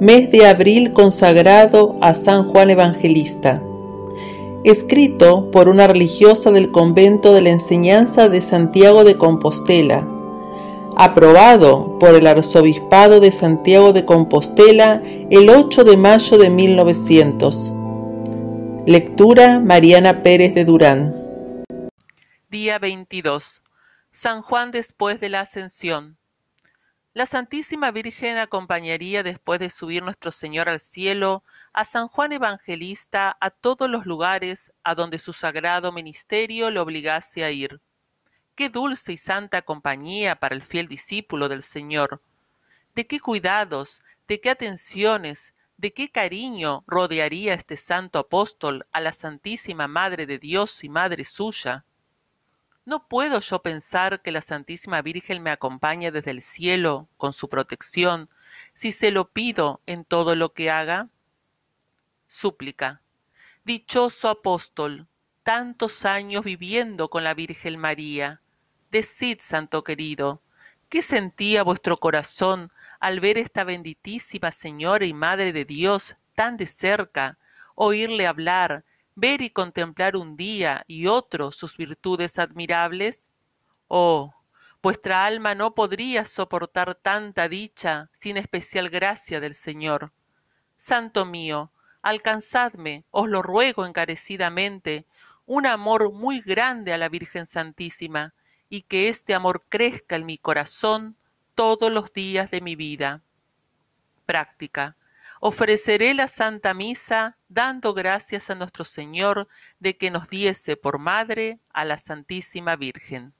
mes de abril consagrado a San Juan Evangelista. Escrito por una religiosa del convento de la enseñanza de Santiago de Compostela. Aprobado por el Arzobispado de Santiago de Compostela el 8 de mayo de 1900. Lectura Mariana Pérez de Durán. Día 22. San Juan después de la Ascensión. La Santísima Virgen acompañaría después de subir nuestro Señor al cielo a San Juan Evangelista a todos los lugares a donde su sagrado ministerio le obligase a ir. Qué dulce y santa compañía para el fiel discípulo del Señor. De qué cuidados, de qué atenciones, de qué cariño rodearía este santo apóstol a la Santísima Madre de Dios y Madre suya. ¿No puedo yo pensar que la Santísima Virgen me acompañe desde el cielo con su protección, si se lo pido en todo lo que haga? Súplica. Dichoso apóstol, tantos años viviendo con la Virgen María. Decid, santo querido, ¿qué sentía vuestro corazón al ver esta benditísima Señora y Madre de Dios tan de cerca, oírle hablar, ver y contemplar un día y otro sus virtudes admirables? Oh, vuestra alma no podría soportar tanta dicha sin especial gracia del Señor. Santo mío, alcanzadme, os lo ruego encarecidamente, un amor muy grande a la Virgen Santísima, y que este amor crezca en mi corazón todos los días de mi vida. Práctica ofreceré la Santa Misa dando gracias a nuestro Señor de que nos diese por madre a la Santísima Virgen.